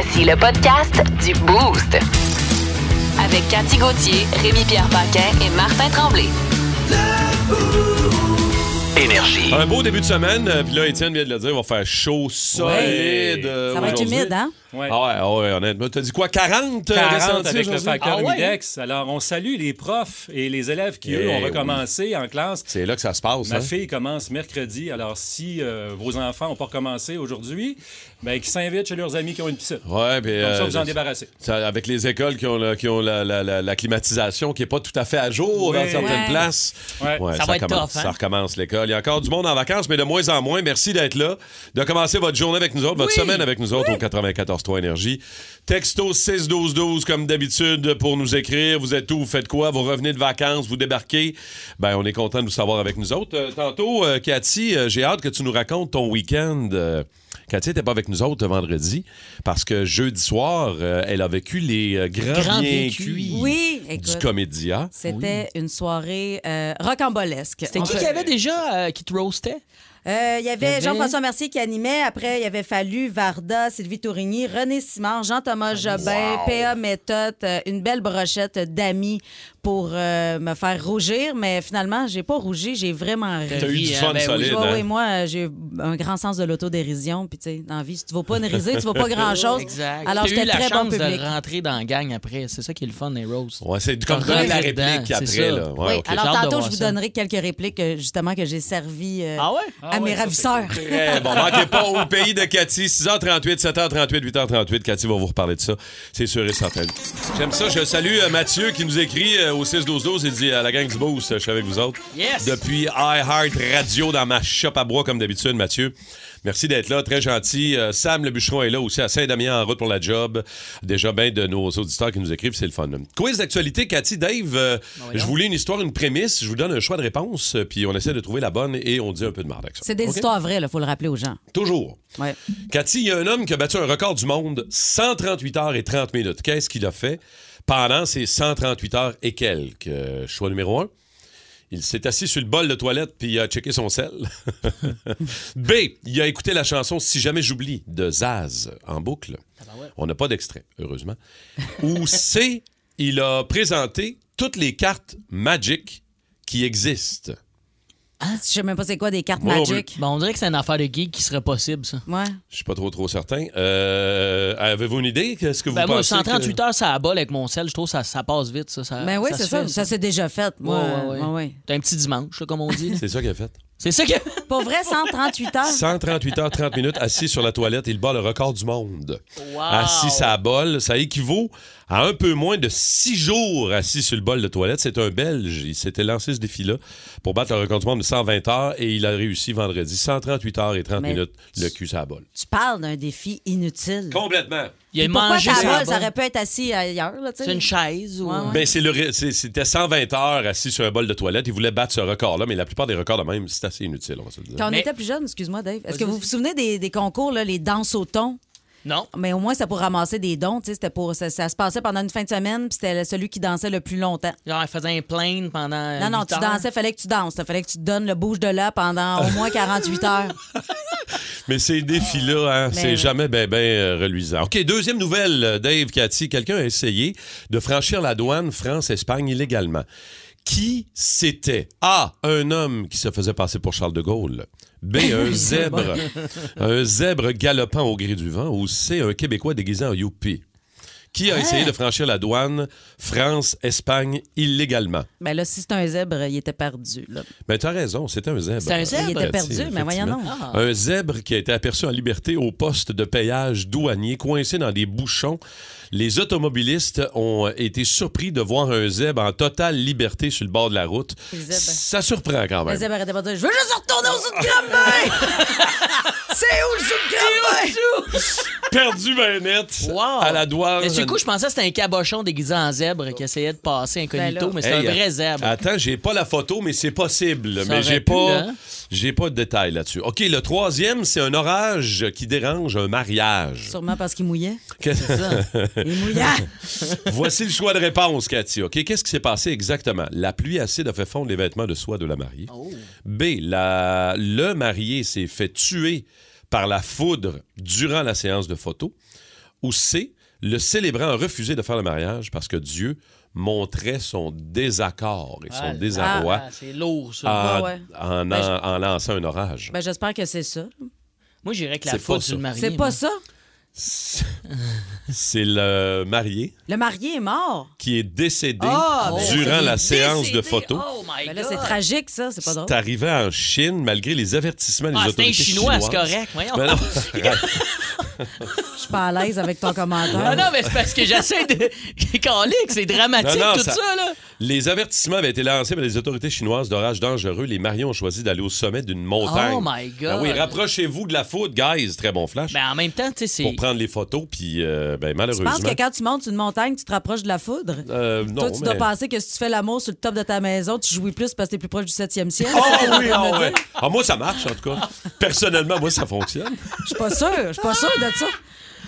Voici le podcast du Boost. Avec Cathy Gauthier, Rémi-Pierre Paquin et Martin Tremblay. Énergie. Un beau début de semaine, euh, puis là, Étienne vient de le dire, il va faire chaud, solide. euh, Ça va être aujourd'hui. humide, hein? Ouais. Ah ouais, ouais, honnêtement. T'as dit quoi, 40? euh, 40 ressentis avec le aujourd'hui? facteur Ah ouais? Humidex. Alors, on salue les profs et les élèves qui, eux, Eh ont oui. recommencé en classe. C'est là que ça se passe. Ma hein? fille commence mercredi. Alors, si euh, vos enfants n'ont pas recommencé aujourd'hui, ben, qu'ils s'invitent chez leurs amis qui ont une piscine. Ouais, puis, Comme ça, euh, vous en débarrassez. ça, avec les écoles qui ont, la, qui ont la, la- la- la climatisation qui n'est pas tout à fait à jour Oui. dans certaines Ouais. places. Ouais. Ça va être commence, tough, hein? Ça recommence l'école. Il y a encore du monde en vacances, mais de moins en moins. Merci d'être là, de commencer votre journée avec nous autres, votre semaine avec nous autres au 94.3 Énergie. Texto 6-12-12 comme d'habitude pour nous écrire. Vous êtes où? Vous faites quoi? Vous revenez de vacances? Vous débarquez? Ben, on est content de vous savoir avec nous autres. Euh, tantôt, euh, Cathy, euh, j'ai hâte que tu nous racontes ton week-end. Euh, Cathy n'était pas avec nous autres vendredi parce que jeudi soir, euh, elle a vécu les euh, grands, bien bien cuits. Oui, du. Comédia. C'était une soirée euh, rocambolesque. C'était qui qui avait déjà euh, qui te roastait? Euh, Il y avait Jean-François Mercier qui animait. Après, il y avait Fallu, Varda, Sylvie Tourigny, René Simard, Jean-Thomas Jobin, P.A. Méthode, une belle brochette d'amis pour euh, me faire rougir. Mais finalement, j'ai pas rougi, j'ai vraiment ri. T'as eu du hein, fun ben oui. solide. Ouais, hein? oui, moi, j'ai un grand sens de l'autodérision. Puis, tu sais, dans la vie, si tu vas pas une risée, tu vas pas grand-chose. Exact. Alors, j'étais la très bon chance public. de rentrer dans la gang après. C'est ça qui est le fun des roasts. Ouais, c'est comme donner la réplique après. ça. Là. Ouais, Oui, alors tantôt, je vous donnerai quelques répliques, euh, justement, que j'ai servi euh, Ah ouais? à mes ouais, ravisseurs. Très bon. Manquez pas au pays de Cathy. 6h38, 7h38, 8h38. Cathy va vous reparler de ça. C'est sûr et certain. J'aime ça. Je salue Mathieu qui nous écrit au 6-12-12. Il dit à la gang du Boost, je suis avec vous autres. Yes! Depuis iHeart Radio dans ma shop à bois, comme d'habitude, Mathieu. Merci d'être là, très gentil. Euh, Sam le bûcheron est là aussi à Saint-Damien en route pour la job. Déjà bien de nos auditeurs qui nous écrivent, c'est le fun. Quiz d'actualité, Cathy, Dave, euh, je voulais une histoire, une prémisse. Je vous donne un choix de réponse, euh, puis on essaie de trouver la bonne et on dit un peu de marde avec ça. C'est des histoires vraies, il faut le rappeler aux gens. Toujours. Ouais. Cathy, il y a un homme qui a battu un record du monde 138 heures et 30 minutes. Qu'est-ce qu'il a fait? Pendant ces 138 heures et quelques? Euh, choix numéro un. Il s'est assis sur le bol de toilette puis il a checké son sel. B. Il a écouté la chanson Si jamais j'oublie de Zaz en boucle. On n'a pas d'extrait, heureusement. Ou C. Il a présenté toutes les cartes Magic qui existent. Je sais même pas c'est quoi des cartes Moi non magiques. Bon, on dirait que c'est une affaire de geek qui serait possible, ça. Ouais. Je suis pas trop trop certain. Euh, Avez-vous une idée? Qu'est-ce que vous Ben moi, pensez? 138 que- heures, ça abole avec mon sel. Je trouve que ça, ça passe vite, ça. ça Ben oui, c'est ça. Ça s'est déjà fait. Moi, Ouais, ouais, ouais. ouais, ouais. T'as un petit dimanche, comme on dit. C'est ça qu'il a fait. C'est ça que. Pour vrai, 138 heures. 138 heures, 30 minutes assis sur la toilette. Il bat le record du monde. Wow. Assis à bol. Ça équivaut à un peu moins de six jours assis sur le bol de toilette. C'est un Belge. Il s'était lancé ce défi-là pour battre le record du monde de 120 heures et il a réussi vendredi. 138 heures et 30 Mais- minutes, le cul à la bol. Tu parles d'un défi inutile. Complètement. Il a Pourquoi mangé ça? Ça aurait pu être assis ailleurs, là, tu sais. C'est une chaise ou. Ouais, ouais. Ben, C'était 120 heures assis sur un bol de toilette. Il voulait battre ce record-là, mais la plupart des records de même, c'est assez inutile, on va se le dire. Quand on Mais- était plus jeune, excuse-moi, Dave, est-ce que vous vous souvenez des, des concours, là, les danses au thon? Non. Mais au moins, c'était pour ramasser des dons. tu sais, C'était pour, ça, ça se passait pendant une fin de semaine, puis c'était celui qui dansait le plus longtemps. Genre, elle faisait un plain pendant. Non, non, tu dansais, fallait que tu danses. Il fallait que tu te donnes le bouge de là pendant au moins 48 heures. Mais ces défis-là, hein, Mais c'est oui. jamais bien ben, euh, reluisant. OK, deuxième nouvelle, euh, Dave, Cathy. Quelqu'un a essayé de franchir la douane France-Espagne illégalement. Qui c'était? A. Un homme qui se faisait passer pour Charles de Gaulle. B. Un zèbre. un zèbre galopant au gré du vent. Ou C. Un Québécois déguisé en youpi. Qui a essayé de franchir la douane France-Espagne illégalement? Mais là, si c'est un zèbre, il était perdu. là. Ben, t'as raison, c'était un zèbre. C'était un zèbre? Il était Cathy, perdu, mais voyons. Ah. Un zèbre qui a été aperçu en liberté au poste de péage douanier, coincé dans des bouchons. Les automobilistes ont été surpris de voir un zèbre en totale liberté sur le bord de la route. Zèbre. Ça surprend quand Le même. zèbre arrêtait pas de dire Je veux juste retourner au sud de c'est où le sud de? Perdu ben net Wow. à la douane. Mais du coup, je pensais que c'était un cabochon déguisé en zèbre qui essayait de passer incognito, Ben mais c'est Hey, un vrai zèbre. Attends, j'ai pas la photo, mais c'est possible. Ça mais j'ai pas, hein? J'ai pas de détails là-dessus. OK, le troisième, c'est un orage qui dérange un mariage. Sûrement parce qu'il mouillait. Que- Il mouillait. Voici le choix de réponse, Cathy. OK, qu'est-ce qui s'est passé exactement? La pluie acide a fait fondre les vêtements de soie de la mariée. Oh. B. La... Le marié s'est fait tuer par la foudre durant la séance de photos. Ou C, le célébrant a refusé de faire le mariage parce que Dieu montrait son désaccord et son Ah, désarroi ah, c'est lourd, ça. en, Ouais, ouais. en, Ben, je- en- en lançant un orage. Ben, j'espère que c'est ça. Moi, j'irais que la C'est pas faute ça. C'est pas moi. ça? C'est le marié Le marié est mort. qui est décédé Ah, ben, durant la séance de photos. Oh my Ben là, c'est tragique, ça. C'est pas drôle. C'est arrivé en Chine malgré les avertissements des Ah, c'est un autorités chinois, c'est chinoises. correct. Voyons. Ben non. Je suis pas à l'aise avec ton commentaire. Ah non, mais c'est parce que j'essaie de. Calique, c'est dramatique Non, non, tout ça- ça, là. Les avertissements avaient été lancés par les autorités chinoises d'orage dangereux. Les mariés ont choisi d'aller au sommet d'une montagne. Oh my God. Ben oui, rapprochez-vous de la foudre, guys. Très bon flash. Ben en même temps, tu sais, c'est. pour prendre les photos, puis euh, ben, Tu malheureusement... penses que quand tu montes une montagne, tu te rapproches de la foudre? Euh, non, Toi, tu mais... dois penser que si tu fais l'amour sur le top de ta maison, tu jouis plus parce que t'es plus proche du 7e ciel. Ah oui, ah ouais. Ah, moi, ça marche, en tout cas. Personnellement, moi, ça fonctionne. Je suis pas sûre. Je suis pas sûre de ça.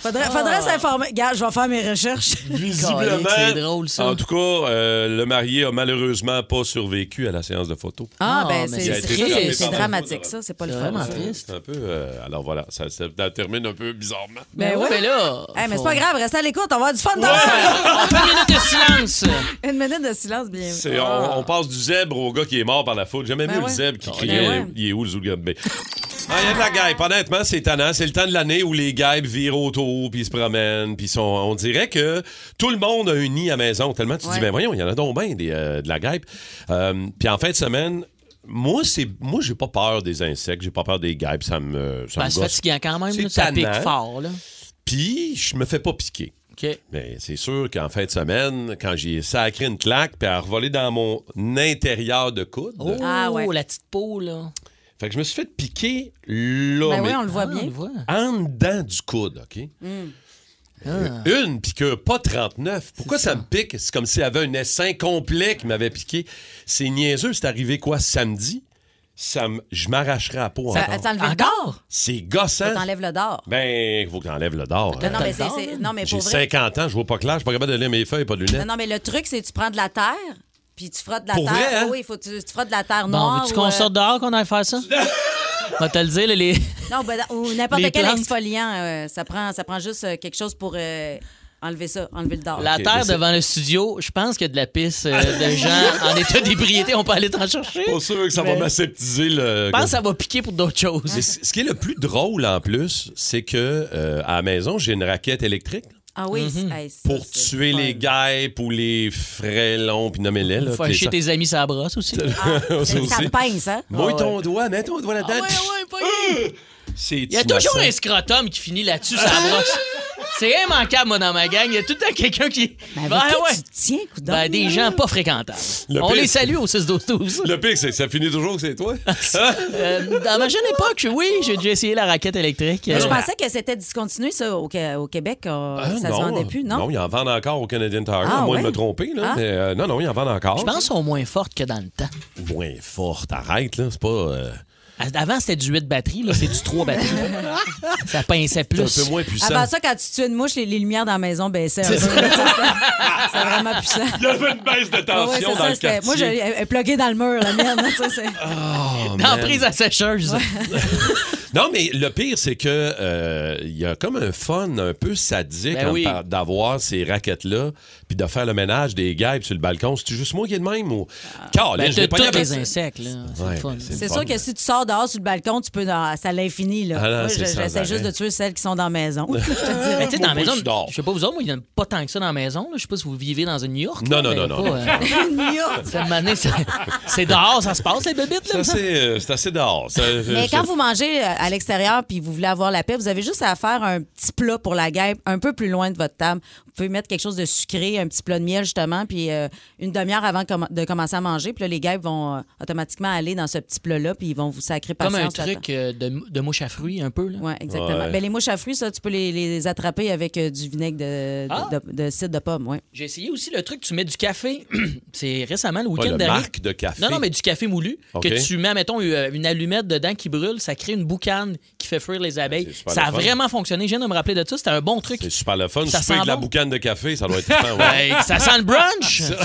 Faudrait, faudrait s'informer. Regarde, je vais faire mes recherches. Visiblement. c'est drôle, ça. En tout cas, euh, le marié a malheureusement pas survécu à la séance de photos. Ah, Ah, ben, mais c'est mais dramatique, ça. C'est pas le C'est fun. vraiment ça. triste. C'est un peu... euh, alors voilà, ça, ça termine un peu bizarrement. Ben oui, ouais. mais là. Hey, mais c'est pas grave, reste à l'écoute, on va avoir du fun. On fait une minute de silence. Une minute de silence, bien. Ah. on, on passe du zèbre au gars qui est mort par la foudre. J'aimais Ben mieux ouais. le zèbre qui Ben criait ouais. Il est où le Ah, il y a de la guêpe. Honnêtement, c'est tannant. C'est le temps de l'année où les guêpes virent autour, puis se promènent, puis sont... on dirait que tout le monde a un nid à maison. Tellement tu te Ouais. dis, ben voyons, il y en a donc bien des, euh, de la guêpe. Euh, puis en fin de semaine, moi, c'est moi, j'ai pas peur des insectes, j'ai pas peur des guêpes. Ça me, ça Ben, me c'est quand même, là, ça pique fort, là. Puis je me fais pas piquer. Mais c'est sûr qu'en fin de semaine, quand j'ai sacré une claque, puis à revoler dans mon intérieur de coude, Oh, Ah, ouais. la petite peau, là. Fait que je me suis fait piquer là, Ben mais oui, on le voit Ah, bien. on le voit. en dedans du coude, OK? Ah. Une piqûre, pas 39. Pourquoi ça. me pique? C'est comme s'il y avait un essaim complet qui m'avait piqué. C'est niaiseux, c'est arrivé quoi, samedi? Ça Je m'arracherais la peau Ça- encore. C'est gossant. T'enlèves le dard. Ben, il faut que t'enlèves le dard. Non, non, hein. mais c'est- non, mais J'ai pour vrai. 50 ans, je vois pas clair, je suis pas capable de lire mes feuilles, pas de Non, lunettes. non, mais le truc, c'est que tu prends de la terre, puis tu frottes de la Pour terre. vrai, hein? Oui, il faut que tu, tu frottes de la terre Bon, noire. veux-tu ou, qu'on euh, sorte dehors qu'on aille faire ça? On va te le dire, là, les... Non, ben, ou n'importe Les quel plantes. exfoliant. euh, ça, prend, ça prend juste euh, quelque chose pour euh, enlever ça, enlever le dard. La Ok, terre c'est- devant le studio, je pense qu'il y a de la pisse euh, de gens en état d'ébriété. On peut aller t'en chercher. Pas sûr que ça va m'aseptiser le. Je pense que ça va piquer pour d'autres choses. Mais c- ce qui est le plus drôle en plus, c'est que euh, à la maison, j'ai une raquette électrique Ah oui, Mhm. hey, ça, pour tuer les guêpes ou les frêlons, puis nommez-les. Faut ça- tes amis ça brosse aussi. Ah, Ça ça aussi. pince, hein? Mouille Ah ton doigt, mets ton doigt là-dedans. ouais, C'est Il y a toujours un scrotum qui finit là-dessus, ça brosse. C'est immanquable, moi, dans ma gang. Il y a tout le temps quelqu'un qui. Ben qui ouais. tu tiens, coudonc? Ben, des gens pas fréquentables. Le On les salue au 6-12-12. Le pire, c'est que ça finit toujours que c'est toi. Euh, dans ma jeune époque, oui, j'ai déjà essayé la raquette électrique. Je Euh, pensais que c'était discontinué, ça, au, au Québec. euh, Ah, ça se vendait plus, non? Non, ils en vendent encore au Canadian Tire, Ah, à moins ouais? de me tromper. Là, Ah. mais, euh, non, non, ils en vendent encore. Je pense qu'elles sont moins fortes que dans le temps. Moins forte, arrête, là. C'est pas. Avant, c'était du 8 batteries, là, c'est du 3 batteries. ça pinçait c'est plus. un peu moins puissant. Avant ça, quand tu tuais une mouche, les, les lumières dans la maison baissaient C'est c'est vraiment puissant. Il y avait une baisse de tension ouais, c'est dans ça, le quartier. Moi, je- elle est pluguée dans le mur, la mienne. c'est- Oh, Dans prise à sécheuse. Non, mais le pire, c'est que euh, il y a comme un fun un peu sadique Ben oui. d'avoir ces raquettes-là, puis de faire le ménage des guêpes sur le balcon. C'est juste moi qui est de même ou? Caroline, Ben, je tous les insectes, là. C'est Ouais, ben, sûr que si tu sors dehors sur le balcon, tu peux. dans- C'est à l'infini. là. Ah J'essaie juste arrêt. de tuer celles qui sont dans la maison. Je te dirais. dans la maison, je sais pas vous autres, moi, il n'y en a pas tant que ça dans la maison. là. Je sais pas si vous vivez dans une New York. Non, non, non, non, c'est- dehors, ça se passe, les bébites, C'est là. assez, euh, c'est assez dehors. Mais quand vous mangez euh, à l'extérieur puis vous voulez avoir la paix, vous avez juste à faire un petit plat pour la guêpe un peu plus loin de votre table. Vous pouvez mettre quelque chose de sucré, un petit plat de miel justement, puis euh, une demi-heure avant com- de commencer à manger. Puis là, les guêpes vont euh, automatiquement aller dans ce petit plat-là, puis ils vont vous sacrer Comme un truc euh, de, de mouche à fruits, un peu. Là. Oui, exactement. Ouais. Ben, les mouches à fruits, ça, tu peux les, les attraper avec euh, du vinaigre de, de, Ah! de- de cidre de pomme. Ouais. J'ai essayé aussi le truc, tu mets du café. c'est récemment, le Ouais, week-end le dernier. marque de café. Non, non, mais du café moulu. Que tu mets, mettons, une allumette dedans qui brûle, ça crée une boucane qui fait fuir les abeilles. Ça a fun. vraiment fonctionné. Je viens de me rappeler de ça. C'était un bon truc. C'est super le fun. Ça sent avec la bon. boucane de café, ça doit être ouais. Hey, ça sent le brunch! ça, sent...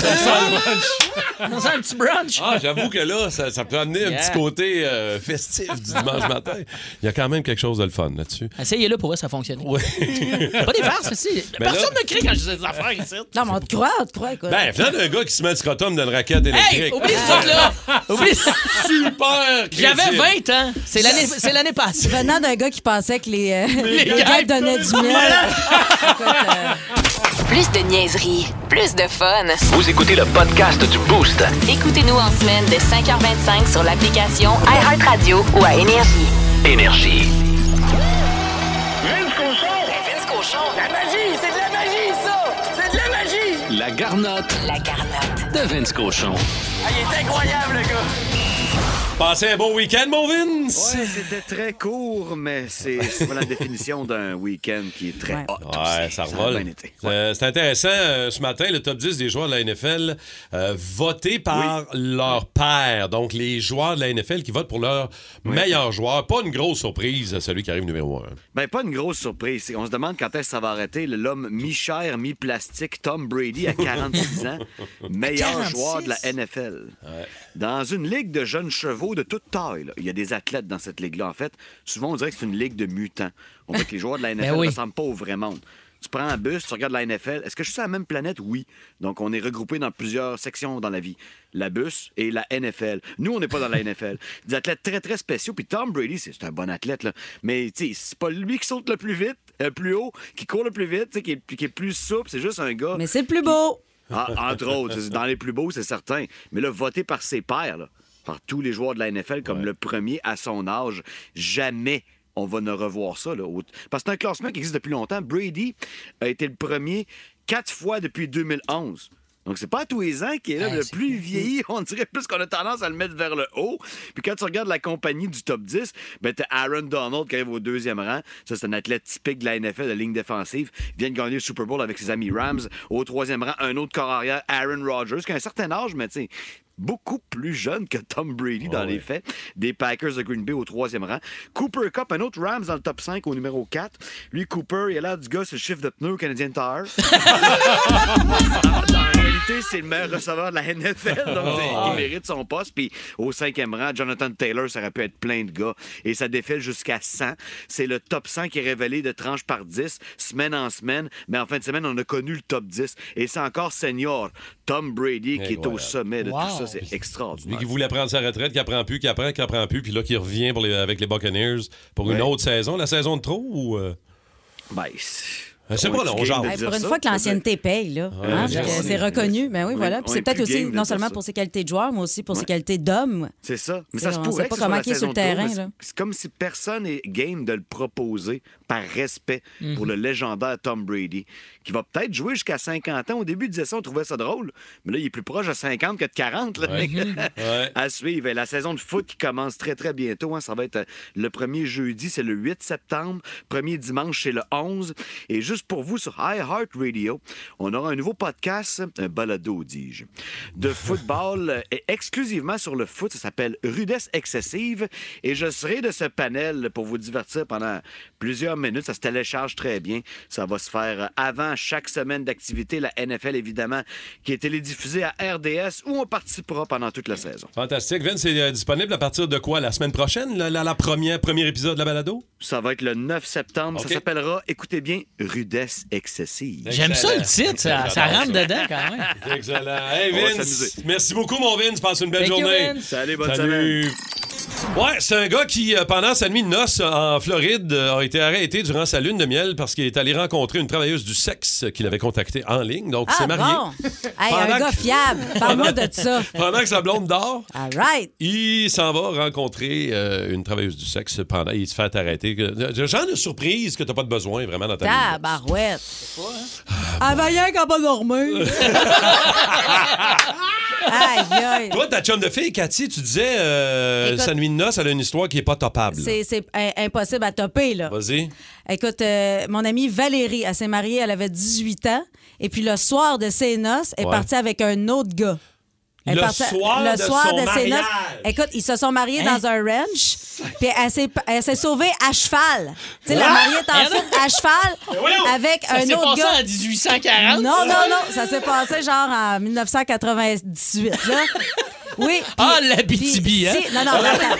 ça sent un petit brunch! Ah, j'avoue que là, ça, ça peut amener un petit côté euh, festif du dimanche matin. Il y a quand même quelque chose de le fun là-dessus. Essayez-le pour voir ça fonctionne. Oui. Pas des farces, aussi. Mais Personne là- ne crie quand je dis des affaires ici. Non, mais on te croit, on te croit, écoute. Ben, venant d'un gars qui se met le scrotum dans une raquette électrique. Hey, oublie ce truc-là! Oublie ça. Super J'avais crédible. 20 ans. C'est l'année, c'est l'année passée. Venant d'un gars qui pensait que les, euh, les, gars, gars donnaient du miel. Écoute, euh, Plus de niaiserie, plus de fun. Vous écoutez le podcast du Boost. Écoutez-nous en semaine de 5h25 sur l'application iHeartRadio ou à Énergie. Énergie. Vince Cochon. La magie, c'est de la magie, ça! C'est de la magie! La garnotte La garnotte. de Vince Cochon. Ah, il est incroyable, le gars! Passez un bon week-end, mon Vince. Ouais, c'était très court, mais c'est souvent la définition d'un week-end qui est très Ouais. hot. Ouais, aussi. ça revole. Euh, C'est intéressant. euh, ce matin, le top 10 des joueurs de la NFL euh, votés par leur père. Donc, les joueurs de la NFL qui votent pour leur meilleur joueur. Pas une grosse surprise, celui qui arrive numéro 1. Ben, pas une grosse surprise. On se demande quand est-ce que ça va arrêter. Le- L'homme mi-cher, mi-plastique, Tom Brady, à 46 ans, meilleur 46? joueur de la NFL. Dans une ligue de jeunes chevaux de toute taille, là. il y a des athlètes dans cette ligue-là, en fait. Souvent, on dirait que c'est une ligue de mutants. On voit que les joueurs de la NFL ne oui. ressemblent pas au vrai monde. Tu prends un bus, tu regardes la NFL. Est-ce que je suis sur la même planète? Oui. Donc, on est regroupés dans plusieurs sections dans la vie. La bus et la NFL. Nous, on n'est pas dans la NFL. Des athlètes très, très spéciaux. Puis Tom Brady, c'est un bon athlète, là. Mais, tu sais, c'est pas lui qui saute le plus vite, euh, plus haut, qui court le plus vite, est- qui est plus souple. C'est juste un gars. mais c'est le plus beau. Ah, entre autres, dans les plus beaux, c'est certain. Mais là, voté par ses pairs, là, par tous les joueurs de la NFL comme le premier à son âge, jamais on va ne revoir ça. Là. Parce que c'est un classement qui existe depuis longtemps. Brady a été le premier quatre fois depuis 2011. Donc, c'est pas à tous les ans qu'il est là. Le plus vieilli, on dirait plus qu'on a tendance à le mettre vers le haut. Puis quand tu regardes la compagnie du top 10, ben, t'as Aaron Donald qui arrive au deuxième rang. Ça, c'est un athlète typique de la NFL, de ligne défensive. Il vient de gagner le Super Bowl avec ses amis Rams. Au troisième rang, un autre corps arrière, Aaron Rodgers, qui a un certain âge, mais tu sais, beaucoup plus jeune que Tom Brady dans les faits. Des Packers de Green Bay au troisième rang. Cooper Cup, un autre Rams dans le top 5 au numéro 4. Lui, Cooper, il a l'air du gars, c'est le chiffre de pneus au Canadien Tire. En réalité, c'est le meilleur receveur de la NFL, donc il mérite son poste. Puis au cinquième rang, Jonathan Taylor, ça aurait pu être plein de gars. Et ça défile jusqu'à 100. C'est le top 100 qui est révélé de tranche par 10, semaine en semaine. Mais en fin de semaine, on a connu le top 10. Et c'est encore senior Tom Brady qui est au sommet de Wow. tout ça. C'est Lui extraordinaire. qui voulait prendre sa retraite, qui apprend plus, qui apprend, qui apprend plus, puis là, qui revient pour les- avec les Buccaneers pour une autre saison. La saison de trop ou. euh, Ben, c'est- pas, est Hey, dire pour une ça. fois que l'ancienneté paye, là. hein, c'est est- reconnu. Ben oui, on voilà. est- c'est est peut-être aussi, non seulement ça. pour ses qualités de joueur, mais aussi pour ses qualités d'homme. C'est ça. Mais ça se on pourrait sait pas comment il est sur le terrain, mais. C'est comme si personne n'est game de le proposer par respect pour Mhm. le légendaire Tom Brady, qui va peut-être jouer jusqu'à 50 ans. Au début, il disait ça, on trouvait ça drôle. Mais là, il est plus proche de 50 que de 40. là, mec. Ouais. à suivre. La saison de foot qui commence très, très bientôt. hein. Ça va être euh, le premier jeudi, c'est le 8 septembre. Premier dimanche, c'est le 11. Et juste pour vous, sur iHeartRadio, on aura un nouveau podcast, un balado, dis-je, de football euh, et exclusivement sur le foot. Ça s'appelle Rudesse excessive. Et je serai de ce panel pour vous divertir pendant plusieurs minutes. Ça se télécharge très bien. Ça va se faire euh, avant chaque semaine d'activité. La NFL, évidemment, qui est télédiffusée à RDS où on participera pendant toute la saison. Fantastique. Vince, c'est euh, disponible à partir de quoi? La semaine prochaine, la, la- la première, premier épisode de la balado? Ça va être le 9 septembre. Ça s'appellera, écoutez bien, Rudesse excessive. J'aime ça le titre, ça, ça rentre ça. dedans quand même. Excellent. Hey, Vince, merci beaucoup, mon Vince. Passe une belle Thank you, journée. Vince. Salut, bonne Salut. Ouais, c'est un gars qui, euh, pendant sa nuit de noces en Floride, a été arrêté durant sa lune de miel parce qu'il est allé rencontrer une travailleuse du sexe qu'il avait contactée en ligne. Donc, il Ah s'est marié. bon? Hey, Pendant un gars que- fiable. Parle-moi de ça. Pendant que sa blonde dort, All right. il s'en va rencontrer euh, une travailleuse du sexe pendant il se fait arrêter. Le le genre de surprise que t'as pas de besoin vraiment dans ta vie. Tabarouette. Ah, va rien qu'à pas dormir. aïe, aïe. Toi, ta chum de fille, Cathy, tu disais euh, Écoute- sa nuit de noces, elle a une histoire qui est pas topable. C'est impossible à topper, là. Vas-y. Écoute, euh, mon amie Valérie, elle s'est mariée, elle avait 18 ans. Et puis le soir de ses noces, elle est Ouais. partie avec un autre gars. Elle Le soir le de soir son mariage. noces. Écoute, ils se sont mariés Hein? dans un ranch, puis elle s'est, elle s'est sauvée à cheval. Tu sais, la mariée est ensuite à cheval avec Ça un s'est autre passé gars. en 1840. Non, non, non, ça s'est passé genre en 1998, là. Oui. Ah, l'Abitibi, puis- hein? si- non, non, attends.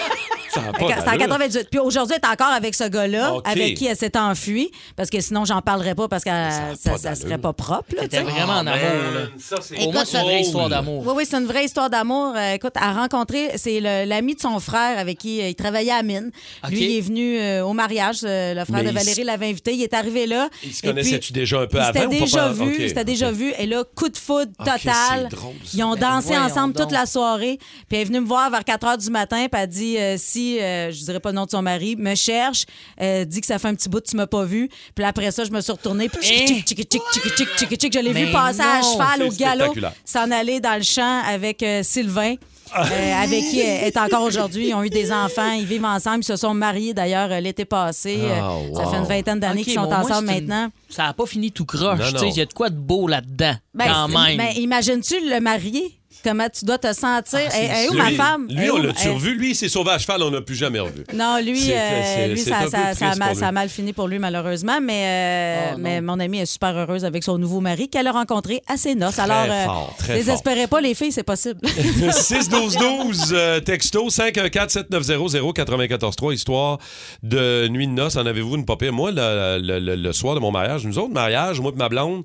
Ça a pas C'était en d'allure. 98. Puis aujourd'hui, elle est encore avec ce gars-là, avec qui elle s'est enfuie, parce que sinon, j'en parlerai pas parce que ça, serait pas propre. C'était vraiment en amour, là. Ça, c'est Au moins, c'est une vraie histoire d'amour. Oui, oui, c'est une vraie histoire d'amour. Euh, écoute, à rencontrer, c'est l'ami de son frère avec qui euh, il travaillait à mine. Lui, il est venu euh, au mariage. euh, le frère Mais de il Valérie l'avait invité. Il est arrivé là. Ils se puis, déjà un peu avant pas déjà pas- vu, déjà vu. Et là, coup de foudre total. c'est drôle. Ils ont dansé voyons ensemble donc. toute la soirée. Puis elle est venue me voir vers 4 heures du matin, puis elle dit euh, si, euh, je dirais pas le nom de son mari, me cherche, euh, dit que ça fait un petit bout que tu m'as pas vu. Puis après ça, je me suis retournée, puis eh! tchic, tchic, tchic, tchic, tchic, tchic, je l'ai vu passer à cheval au galop, s'en aller dans le champ avec euh, Sylvain. avec qui elle est encore aujourd'hui. Ils ont eu des enfants, ils vivent ensemble, ils se sont mariés d'ailleurs l'été passé. Ah, ça fait une vingtaine d'années qu'ils sont ensemble maintenant. Ça n'a pas fini tout croche. Tu sais, Il y a de quoi de beau là-dedans, ben, quand même. ben, imagines-tu le marié? Comment tu dois te sentir? Ah, où ma femme? Lui, on l'a-tu revu? Lui, il s'est sauvé à cheval, on n'a plus jamais revu. Non, lui, euh, lui ça, a mal, pour ça a lui. mal fini pour lui, malheureusement. Mais, euh, Oh, mais mon amie est super heureuse avec son nouveau mari qu'elle a rencontré à ses noces. Alors, euh, fort, très désespérez pas, les filles, c'est possible. 6-12-12, euh, texto 514-7900-943, histoire de nuit de noces. En avez-vous une papier? Moi, le, le- le- le soir de mon mariage, nous autres, mariage, moi et ma blonde,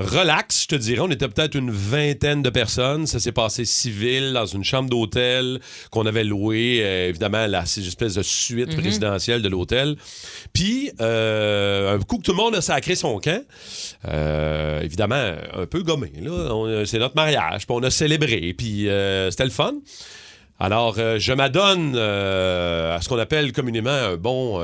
relax, je te dirais, on était peut-être une vingtaine de personnes. Ça s'est passé civil dans une chambre d'hôtel qu'on avait louée, euh, évidemment, la cette espèce de suite résidentielle de l'hôtel. Puis, euh, un coup que tout le monde a sacré son camp, euh, évidemment, un peu gommé. C'est notre mariage, puis on a célébré, puis c'était le fun. Alors, je m'adonne à ce qu'on appelle communément un bon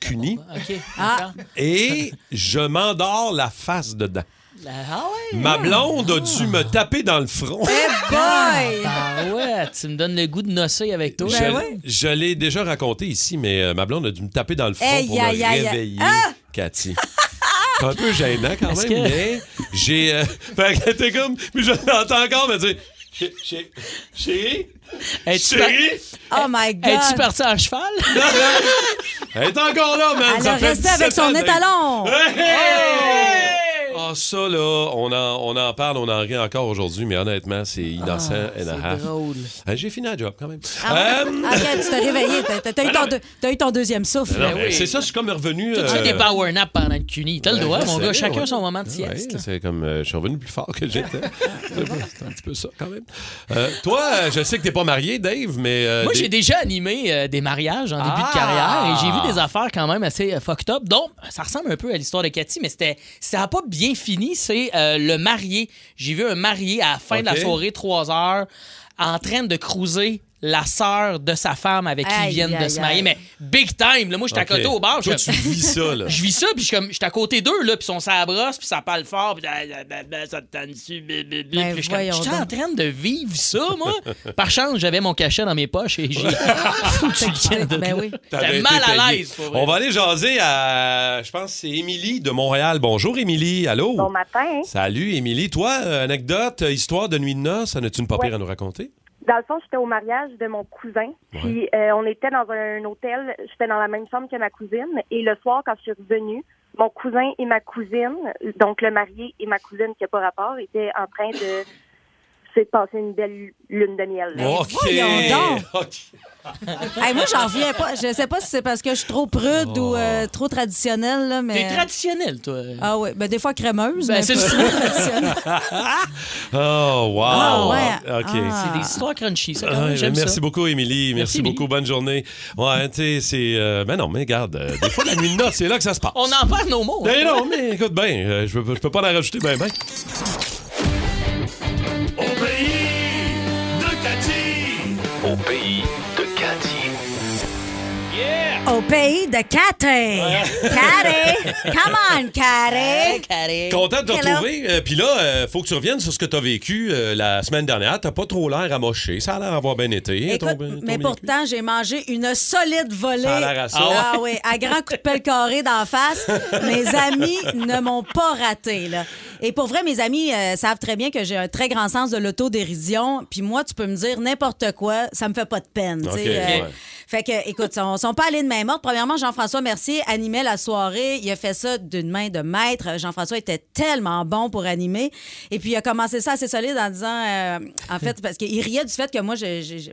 cuni, OK. Ah. et je m'endors la face dedans. Ah ouais? Ma blonde a dû me taper dans le front. Eh boy! Ah ouais, tu me donnes le gout de nocer avec toi. je Ben ouais. je l'ai déjà raconté ici, mais euh, ma blonde a dû me taper dans le front pour me réveiller, Ah! Cathy. C'est un peu gênant quand même, que- mais j'ai... euh, fait que t'es comme... Puis je l'entends encore me dire... Chérie? Chérie? Oh my God! Es-tu parti à cheval? Elle est encore là, man. Elle est restée avec son étalon. Hey! Hey! Ah, ça, là, on en, on en parle, on en rit encore aujourd'hui, mais honnêtement, c'est innocent and a half. Drôle. Euh, J'ai fini la job, quand même. Ah, Euh, Ah, tu t'es réveillé. T'as- T'as eu, ton deux- t'as eu ton deuxième souffle. non, Ben oui. C'est ça, je suis comme revenu... Tu euh, des power nap pendant le cuni. T'as le droit, mon gars. Chacun ouais. son moment de sieste. c'est comme euh, je suis revenu plus fort que j'étais. c'est un petit peu ça quand même. Euh, toi, je sais que t'es pas marié, Dave, mais euh, Moi, des- j'ai déjà animé euh, des mariages en début Ah! de carrière et j'ai vu des affaires quand même assez fucked up. Donc, ça ressemble un peu à l'histoire de Cathy, mais c'était ça n'a pas bien fini. C'est euh, le marié. J'ai vu un marié à la fin de Ok. la soirée, 3 heures, en train de cruiser la sœur de sa femme avec qui ils viennent de se marier. Mais big time. Là, moi, j'étais à côté au bar. Toi, je- tu vis ça, là. je vis ça, puis je suis comme- j'étais à côté d'eux, là, puis ils sont la brosse, puis ça parle fort, puis ça te tente dessus, Ben, je suis comme, voyons j'étais en train de vivre ça, moi. Par chance, j'avais mon cachet dans mes poches et j'ai foutu le Ben oui. T'avais J'étais mal à l'aise. On va aller jaser à, je pense, que c'est Émilie de Montréal. Bonjour, Émilie. Allô? Bon matin. Salut, Émilie. Toi, euh, anecdote, histoire de nuit de noces, en as-tu une papier Ouais. à nous raconter? Dans le fond, j'étais au mariage de mon cousin. Puis euh, on était dans un hôtel. J'étais dans la même chambre que ma cousine. Et le soir, quand je suis revenue, mon cousin et ma cousine, donc le marié et ma cousine qui n'a pas rapport, étaient en train de se passer une belle lune de miel. là. OK. voyons donc. OK. Hey, moi, j'en reviens pas. Je sais pas si c'est parce que je suis trop prude ou euh, trop traditionnelle, là, mais. T'es traditionnel, toi. Ah oui, ben des fois crémeuse, Ben, mais c'est trop traditionnelle. Oh, wow. Ah, ouais. OK. Ah. C'est des histoires crunchy, ça. quand Ah, même, ouais, j'aime merci ça. beaucoup, Émilie. Merci, Merci, Émilie. beaucoup. Bonne journée. Ouais, tu sais, c'est. euh, ben non, mais regarde, euh, des fois, la nuit de noces, c'est là que ça se passe. On en perd nos mots. hein. Ben non, mais écoute bien, euh, je, peux, je peux pas en rajouter ben ben. Pays de Cathy. Au pays de Cathy. Cathy. Come on, Cathy. Carré. Content de te Hello. retrouver. Euh, Puis là, euh, faut que tu reviennes sur ce que tu as vécu euh, la semaine dernière. T'as pas trop l'air amoché. Ça a l'air d'avoir bien été. Écoute, ton- ton mais pourtant, j'ai mangé une solide volée. Ça a l'air à ça. Ah oui, à grand coup de pelle carré d'en face. Mes amis ne m'ont pas raté. Là. Et pour vrai, mes amis euh, savent très bien que j'ai un très grand sens de l'autodérision. Puis moi, tu peux me dire n'importe quoi, ça me fait pas de peine. euh, ouais. Fait que, écoute, ils sont, pas allés de main morte. Premièrement, Jean-François Mercier animait la soirée. Il a fait ça d'une main de maître. Jean-François était tellement bon pour animer. Et puis, il a commencé ça assez solide en disant, euh, en fait, parce qu'il riait du fait que moi,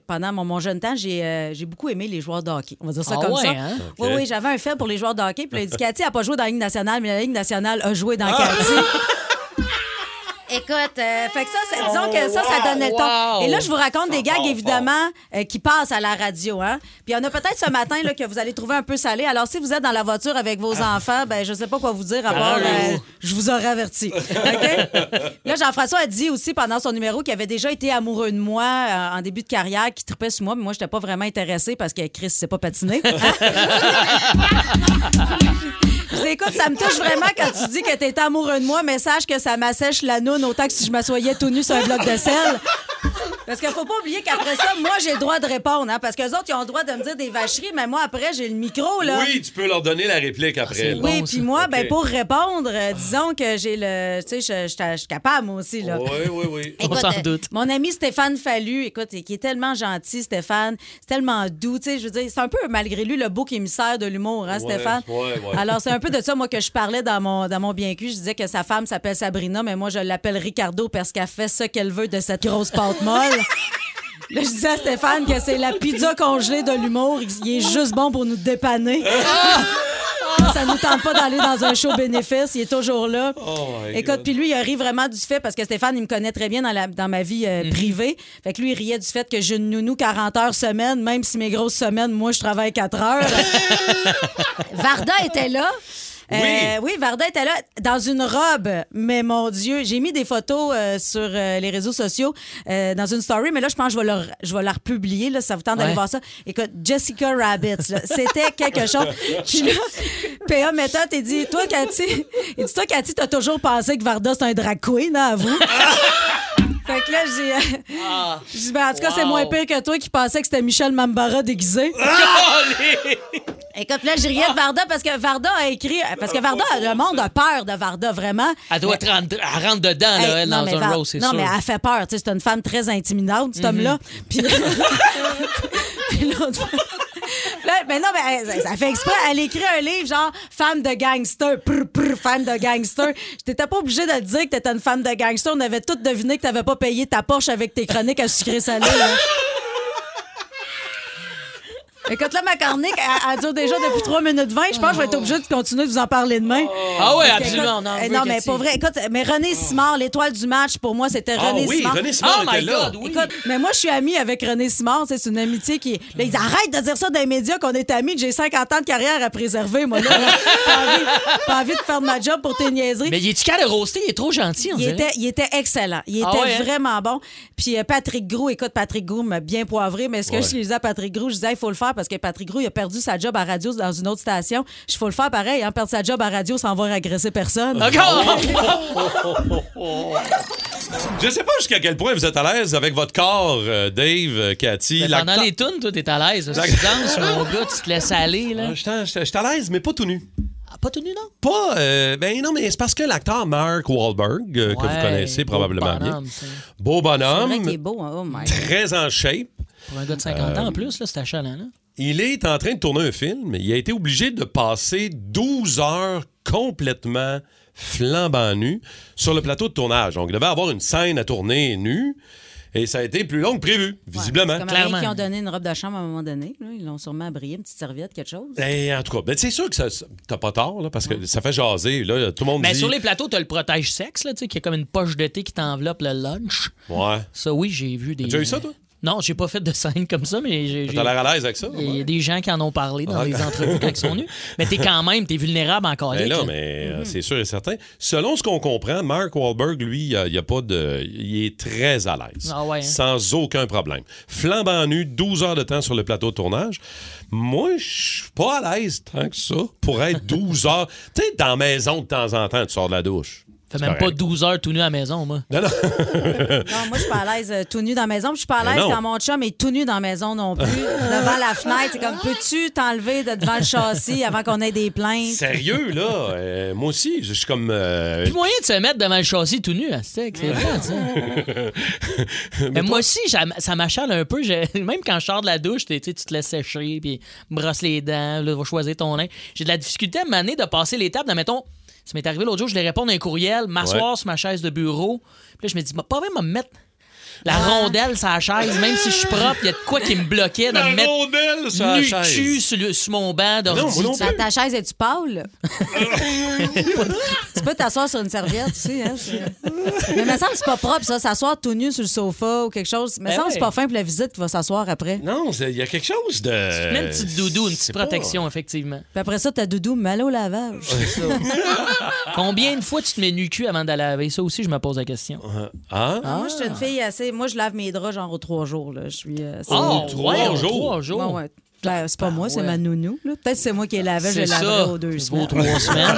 pendant mon, mon jeune temps, j'ai euh, j'ai beaucoup aimé les joueurs de hockey. On va dire ça Ah comme ouais, ça. hein? Oui, oui, j'avais un fait pour les joueurs de hockey. Puis il dit, Cathy n'a pas joué dans la Ligue nationale, mais la Ligue nationale a joué dans Cathy. Écoute, euh, fait que ça, c'est- disons que ça, ça donnait le ton. Wow. Et là, je vous raconte des gags, évidemment, euh, qui passent à la radio. Hein? Puis il y en a peut-être ce matin là, que vous allez trouver un peu salé. Alors, si vous êtes dans la voiture avec vos enfants, ben je sais pas quoi vous dire à part, euh, je vous aurais averti. OK? Là, Jean-François a dit aussi pendant son numéro qu'il avait déjà été amoureux de moi euh, en début de carrière, qu'il tripait sur moi, mais moi, je pas vraiment intéressée parce que Chris s'est pas patiné. Écoute, ça me touche vraiment quand tu dis que t'es amoureux de moi, mais sache que ça m'assèche la noune autant que si je m'assoyais tout nu sur un bloc de sel. Parce qu'il faut pas oublier qu'après ça, moi, j'ai le droit de répondre, hein, parce que autres, ils ont le droit de me dire des vacheries, mais moi, après, j'ai le micro, là. Oui, tu peux leur donner la réplique après. là. bon. Oui, puis moi, ben, pour répondre, euh, disons que j'ai le. Tu sais, je- suis capable, moi aussi, là. Oui, oui, oui. On s'en euh, doute. Mon ami Stéphane Fallu, écoute, qui est tellement gentil, Stéphane, c'est tellement doux, tu sais, je veux dire, c'est un peu malgré lui le beau émissaire de l'humour, hein, Ouais, Stéphane? ouais, ouais. Alors c'est un peu de ça moi que je parlais dans mon dans mon bien cul, je disais que sa femme s'appelle Sabrina, mais moi je l'appelle Ricardo parce qu'elle fait ce qu'elle veut de cette grosse pâte molle. Là, je disais à Stéphane que c'est la pizza congelée de l'humour. Il est juste bon pour nous dépanner. Ça nous tente pas d'aller dans un show bénéfice. Il est toujours là. Oh Écoute, puis lui, il rit vraiment du fait, parce que Stéphane, il me connaît très bien dans, la- dans ma vie euh, privée. Fait que lui, il riait du fait que j'ai une nounou 40 heures semaine, même si mes grosses semaines, moi, je travaille 4 heures. Varda était là. Euh, oui, Varda était là dans une robe, mais mon Dieu, j'ai mis des photos euh, sur euh, les réseaux sociaux dans une story, mais là, je pense que je vais, leur, je vais la republier, là, ça vous tente d'aller Ouais. voir ça. Écoute, Jessica Rabbit, c'était quelque chose. Puis là, PA Méthode, il dit, toi, Cathy, il dit, toi, Cathy, t'as toujours pensé que Varda, c'est un drag queen, hein, avoue? Fait que là, j'ai. euh, j'ai dit, ben, en tout cas, c'est moins pire que toi qui pensais que c'était Michel Mambara déguisé. Écoute, là, je riais de Varda parce que Varda a écrit. Parce que Varda, le monde a peur de Varda, vraiment. Elle doit être rentre, elle rentre dedans, là, elle, non, dans mais un Var- row, c'est Non, sûr. Mhm. mais elle fait peur. Tu sais, c'est une femme très intimidante, cet homme-là. Puis. Puis l'autre fois- Mais non, mais elle- ça fait exprès. Elle écrit un livre genre Femme de gangster. Prr, prr, femme de gangster. J'étais pas obligée de dire que t'étais une femme de gangster. On avait tous deviné que t'avais pas payé ta Porsche avec tes chroniques à sucré salé. Écoute, là, ma chronique, elle, elle dure déjà depuis 3 minutes 20. Je pense que je vais être obligée de continuer de vous en parler demain. Ah ouais, Parce absolument. écoute, non, eh, non, mais pour vrai, écoute, mais René Simard, l'étoile du match, pour moi, c'était René oui, Simard. René Simard Oh était my là. God, oui. Écoute, mais moi, je suis amie avec René Simard. C'est une amitié qui. Là, ils disent arrête de dire ça dans les médias qu'on est amis, que j'ai 50 ans de carrière à préserver, moi, là. pas, envie, pas envie de faire de ma job pour tes niaiseries. Mais il est-tu qu'à le roaster? Il est trop gentil, on Il dirait. était, il était excellent. Il était Ah ouais, hein? vraiment bon. Puis euh, Patrick Gros, écoute, Patrick Gros m'a bien poivré, mais ce que Ouais. je disais à Patrick Gros, je disais, il faut le faire parce que Patrick il a perdu sa job à radio dans une autre station. Il faut le faire pareil, hein, perdre sa job à radio sans avoir agressé personne. Encore! Je sais pas jusqu'à quel point vous êtes à l'aise avec votre corps, euh, Dave, euh, Cathy. Mais pendant les tunes, toi, t'es à l'aise. La- Si tu danses, mon gars, tu te laisses aller, là. Ah, j'étais- j'étais à l'aise, mais pas tout nu. Ah, pas tout nu, non? Pas. euh, ben non, mais c'est parce que l'acteur Mark Wahlberg, euh, que vous connaissez beau probablement bien, bonhomme, ça. beau vrai bonhomme, est beau. hein. Oh my God. très en shape. Pour un gars de 50 ans en plus, là, c'est achalant, là. Il est en train de tourner un film. Il a été obligé de passer 12 heures complètement flambant nu sur le plateau de tournage. Donc, il devait avoir une scène à tourner nu. Et ça a été plus long que prévu, visiblement. C'est comme Clairement. qui ont donné une robe de chambre à un moment donné. là. Ils l'ont sûrement brillé, une petite serviette, quelque chose. Et en tout cas, ben, c'est sûr que ça, t'as pas tort, là, parce que ça fait jaser. Là, tout le monde Mais dit... sur les plateaux, t'as le protège-sexe, là, tu sais, qui est comme une poche de thé qui t'enveloppe le lunch. Ouais. Ça, oui, j'ai vu des. T'as déjà eu ça, toi? Non, j'ai pas fait de scène comme ça, mais j'ai. T'as l'air à l'aise avec ça? Il y a des gens qui en ont parlé dans Ah. les entrevues quand ils sont nus. Mais t'es quand même, t'es vulnérable encore. Ben là, mais euh, c'est sûr et certain. Selon ce qu'on comprend, Mark Wahlberg, lui, il a, il a pas de. Il est très à l'aise. Ah ouais, hein? Sans aucun problème. Flambant nu, 12 heures de temps sur le plateau de tournage. Moi, je suis pas à l'aise tant que ça pour être 12 heures. Tu sais, dans la maison, de temps en temps, tu sors de la douche. Fait même pas 12 heures tout nu à la maison, moi. Non, non. Non, moi, je suis pas à l'aise euh, tout nu dans la maison. puis Je suis pas à Mais l'aise quand mon chum est tout nu dans la maison non plus. devant la fenêtre, c'est comme, peux-tu t'enlever de devant le châssis avant qu'on ait des plaintes? Sérieux, là? Euh, moi aussi, je suis comme. euh, Plus moyen de se mettre devant le châssis tout nu, à c'est vrai, ça. Mais moi aussi, ça, m'achale un peu. Je- même quand je sors de la douche, t'es- tu te laisses sécher, puis brosse les dents, là, va choisir ton linge. J'ai de la difficulté à m'amener de passer l'étape de, mettons, ça m'est arrivé l'autre jour, je voulais répondre à un courriel, m'asseoir Ouais. sur ma chaise de bureau. Puis là, je me dis, pas vraiment me mettre la rondelle sur la chaise, même si je suis propre, il y a de quoi qui me bloquait de La me mettre rondelle sur la nu chaise. cul sur, le- sur mon banc Non, moi d'ordi. non. Ta, ta chaise, est tu pâle? tu peux t'asseoir sur une serviette, tu sais. Hein, c'est- mais il me semble que c'est pas propre, ça, s'asseoir tout nu sur le sofa ou quelque chose. Me Ben semble que ouais. c'est pas fin pour la visite qui va s'asseoir après. Non, c'est- il y a quelque chose de. Même une petite doudou, une petite pas- protection, effectivement. Puis après ça, t'as doudou mal au lavage. Combien de fois tu te mets nu cul avant de la laver? Ça aussi, je me pose la question. Hein? Moi, je suis une fille assez. Moi, je lave mes draps genre aux trois jours. Là. Je suis. euh, Oh, trois ouais, jours? Trois jours. Ouais, ouais. Ben, c'est pas moi, c'est ma nounou. là. Peut-être que c'est moi qui ai lavé, je ça. aux deux semaines. trois semaines.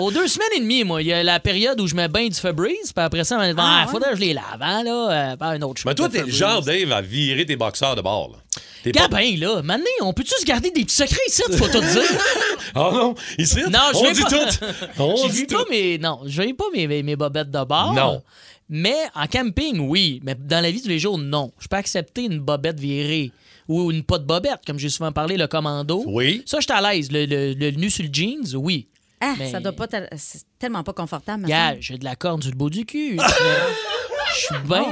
aux deux semaines et demie, moi. Il y a la période où je mets bien du Febreze, puis après ça, on va dire, Ah, ah, faudrait que je les lave, hein, là, euh, par un autre Mais chemin. toi, t'es le genre, Dave, à virer tes boxeurs de bord. là. T'es pas- Gabin, là, maintenant, on peut-tu se garder des petits secrets ici, faut tout dire? Ah non, ici, Non, je on vais dit pas. tout. On Je dit vis tout. pas mes. Non, je vis pas mes, mes, mes bobettes de bord. Non. Mais en camping, oui. Mais dans la vie de tous les jours, non. Je peux accepter une bobette virée ou une pas de bobette, comme j'ai souvent parlé, le commando. Oui. Ça, je suis à l'aise. Le, le- le nu sur le jeans, oui. Ah, Mais- ça doit pas. C'est tellement pas confortable. me Gars, j'ai de la corne sur le bout du cul. Je suis bien.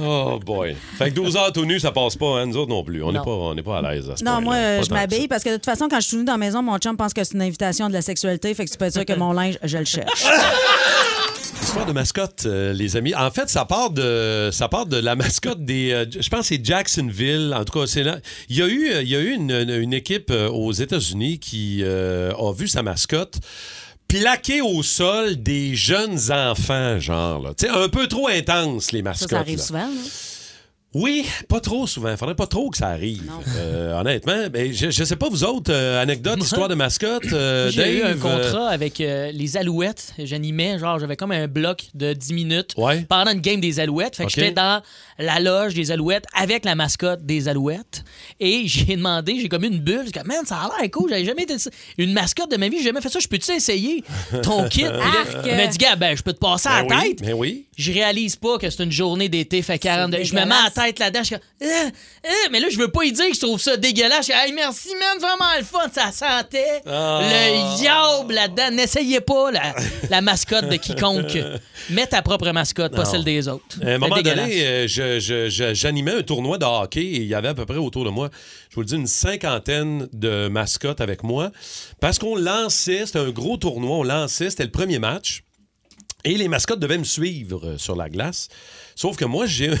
Oh boy. Fait que 12 heures tout nu, ça passe pas, hein, nous autres non plus. On n'est pas, on n'est pas à l'aise à ce Non, moi, euh, je m'habille parce que de toute façon, quand je suis venue dans la maison, mon chum pense que c'est une invitation de la sexualité. Fait que tu peux être sûr que mon linge, je le cherche. Histoire de mascotte, euh, les amis. En fait, ça part de, ça part de la mascotte des. euh, je pense que c'est Jacksonville. En tout cas, c'est là. Il y a eu, il y a eu une, une- une équipe euh, aux États-Unis qui euh, a vu sa mascotte plaquer au sol des jeunes enfants, genre. là. Tu sais, un peu trop intense, les Ça, mascottes. ça arrive là. souvent. là. Oui, pas trop souvent. Faudrait pas trop que ça arrive. Euh, honnêtement, ben, je, je sais pas, vous autres, euh, anecdote, histoire de mascotte. euh, J'ai eu un Dave, euh, contrat avec euh, les Alouettes. J'animais, genre, j'avais comme un bloc de 10 minutes Ouais. pendant une game des Alouettes. Fait que OK. j'étais dans la loge des Alouettes avec la mascotte des Alouettes. Et j'ai demandé, j'ai comme une bulle. J'ai comme, man, ça a l'air cool. J'avais jamais été une mascotte de ma vie. J'ai jamais fait ça. Je peux-tu essayer ton kit? Puis là, Arc! il m'a dit, gars, ben, je peux te passer à ben la oui, tête. ben oui. Je réalise pas que c'est une journée d'été, fait 40 C'est Je me mets à dégueulasse. Tête là-dedans. Je suis comme, Euh, euh, mais là, je veux pas y dire que je trouve ça dégueulasse. Je suis, hey, merci, man, vraiment le fun. Ça sentait Ah. le yob là-dedans. N'essayez pas la, la mascotte de quiconque. Mets ta propre mascotte, pas Non. celle des autres. À un moment donné, euh, j'animais un tournoi de hockey et il y avait à peu près autour de moi, je vous le dis, une cinquantaine de mascottes avec moi. Parce qu'on lançait, c'était un gros tournoi, on lançait, c'était le premier match. Et les mascottes devaient me suivre euh, sur la glace. Sauf que moi, j'ai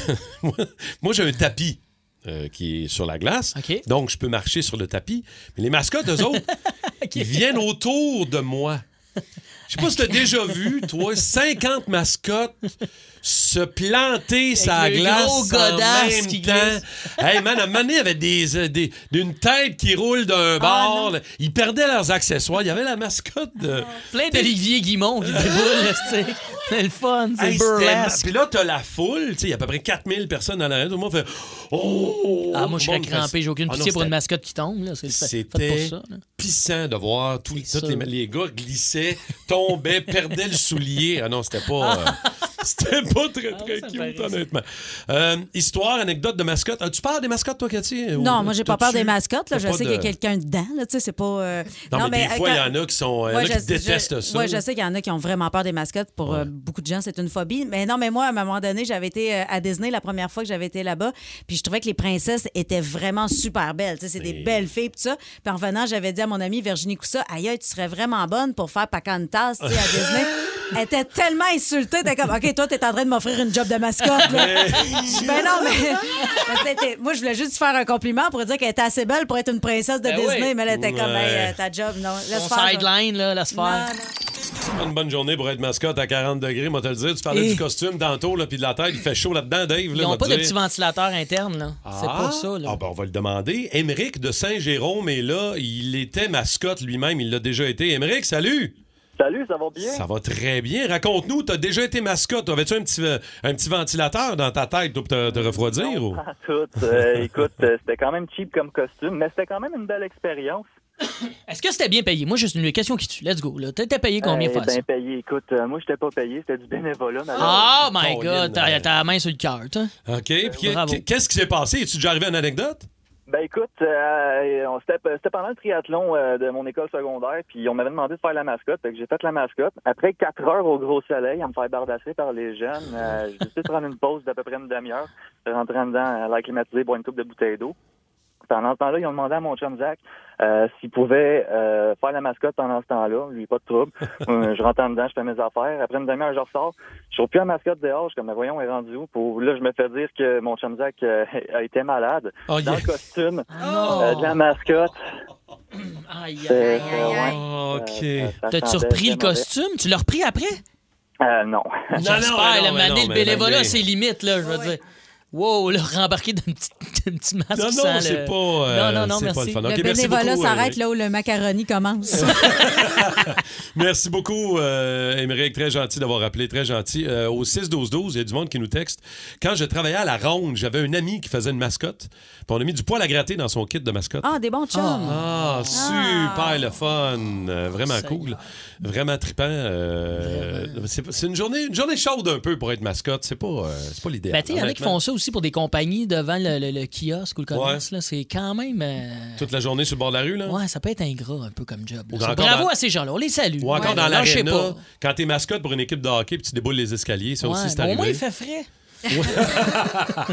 moi, j'ai un tapis euh, qui est sur la glace. Donc, je peux marcher sur le tapis. Mais les mascottes, eux autres, ils viennent autour de moi. Je sais pas si t'as déjà vu, toi, 50 mascottes se planter sa glace en même qui temps. glisse. Hey man, à un moment donné, il y avait des, euh, des- une tête qui roule d'un bord. Ils perdaient leurs accessoires. Il y avait la mascotte de... Plein d'Olivier Guimont qui déboule, c'est le fun, c'est Hey, burlesque. Puis là, t'as la foule, tu sais, il y a à peu près 4000 personnes dans l'arène. Tout le monde fait Oh! Ah, moi, je serais crampé. J'ai aucune Ah non, pitié pour une mascotte qui tombe. C'était pissant de voir tous les, gars glissaient, perdaient le soulier. Ah non, c'était pas. euh, c'était pas très, très ça me cute, honnêtement. Euh, histoire, anecdote de mascotte. As-tu peur des mascottes, toi, Cathy? Non, moi, j'ai pas peur des mascottes. Là. Je sais de- qu'il y a quelqu'un dedans. Là. Tu sais, c'est pas. euh, Non, mais, des euh, fois, il y en a qui sont. Y en Ouais, a je- détestent je, ça. ouais, je sais qu'il y en a qui ont vraiment peur des mascottes. Pour euh, beaucoup de gens, c'est une phobie. Mais non, mais moi, à un moment donné, j'avais été euh, à Disney la première fois que j'avais été là-bas. Puis je trouvais que les princesses étaient vraiment super belles. Tu sais, c'est des belles filles. Puis ça. Puis en revenant, j'avais dit à mon amie Virginie Coussa, aïe, aïe, tu serais vraiment bonne pour faire Pacantas tu sais, à Disney. Elle était tellement insultée. Elle était comme, OK, toi, t'es en train de m'offrir une job de mascotte. là. Je ben non, mais. mais c'était- moi, je voulais juste faire un compliment pour dire qu'elle était assez belle pour être une princesse de Ben Disney. oui. Mais elle était comme, Ouais. hey, euh, ta job, non. Laisse Ton faire. sideline, là, laisse Non, faire. non. Une bonne journée pour être mascotte à 40 degrés, moi te le dire. Tu parlais Et- du costume tantôt, là, puis de la tête, il fait chaud là-dedans, Dave. Ils là, n'ont m'a pas de dit. petit ventilateur interne, là. C'est Ah. pas ça, là. Ah, ben, on va le demander. Émeric de Saint-Jérôme est là. Il était mascotte lui-même. Il l'a déjà été. Émeric, salut! Salut, ça va bien? Ça va très bien. Raconte-nous, t'as déjà été mascotte. Avais-tu un petit, euh, un petit ventilateur dans ta tête pour te, te refroidir? ou? Pas tout. Euh, écoute, euh, c'était quand même cheap comme costume, mais c'était quand même une belle expérience. Est-ce que c'était bien payé? Moi, juste une question qui tue. Let's go. Là. T'étais payé combien Eh fois ça? ben payé. Écoute, euh, moi, j'étais pas payé, c'était du bénévolat. Oh my God, t'as t'as la main sur le cœur, toi. OK. Puis bravo. qu'est-ce qui s'est passé? Es-tu déjà arrivé à une anecdote? Ben écoute, euh, on- c'était pendant le triathlon euh, de mon école secondaire, puis on m'avait demandé de faire la mascotte, que j'ai fait la mascotte. Après quatre heures au gros soleil, à me faire bardasser par les jeunes, euh, j'ai décidé de prendre une pause d'à peu près une demi-heure, de rentrer en dedans à l'air climatisé, boire une coupe de bouteille d'eau. Pendant ce temps-là, ils ont demandé à mon chum Zach euh, s'il pouvait euh, faire la mascotte pendant ce temps-là. Lui, pas de trouble. Euh, je rentre en dedans, je fais mes affaires. Après une demi-heure, je ressors. Je trouve plus la mascotte dehors. Je suis comme, mais voyons, elle est rendue où? Pour... Là, je me fais dire que mon chum Zach euh, a été malade. Oh, dans yeah. le costume non. euh, de la mascotte. Aïe, aïe, aïe, aïe. OK. ça- ça T'as-tu repris le mauvais. costume? Tu l'as repris après? Euh, non. Non, mais mané, non, le bénévolat, c'est limite, là, je veux dire. Wow, là, rembarquer d'un petit, d'un petit masque Non, non, sans c'est le- pas, euh, non, non, non, c'est pas merci. le fun. Le OK, merci bénévolat beaucoup, s'arrête là où le macaroni commence. Merci beaucoup, euh, Émeric. Très gentil d'avoir appelé, très gentil. Euh, au 6-12-12, il y a du monde qui nous texte. Quand je travaillais à la ronde, j'avais un ami qui faisait une mascotte. Puis on a mis du poil à gratter dans son kit de mascotte. Ah, des bons chums. Ah, super le fun. Vraiment Ça cool. Vraiment trippant. Euh, c'est une journée, une journée chaude un peu pour être mascotte. C'est pas, euh, c'est pas l'idéal. Ben, tu sais, il y en a qui font ça aussi pour des compagnies devant le, le- le kiosque ou le commerce. là. C'est quand même. euh, Toute la journée sur le bord de la rue, là? Ouais, ça peut être ingrat un peu comme job. Ça, Bravo dans- à ces gens-là, on les salue. Ou encore Ouais, dans l'aréna, pas. quand t'es mascotte pour une équipe de hockey puis tu déboules les escaliers, ça Ouais, aussi c'est mais au arrivé. moins, il fait frais. Ah,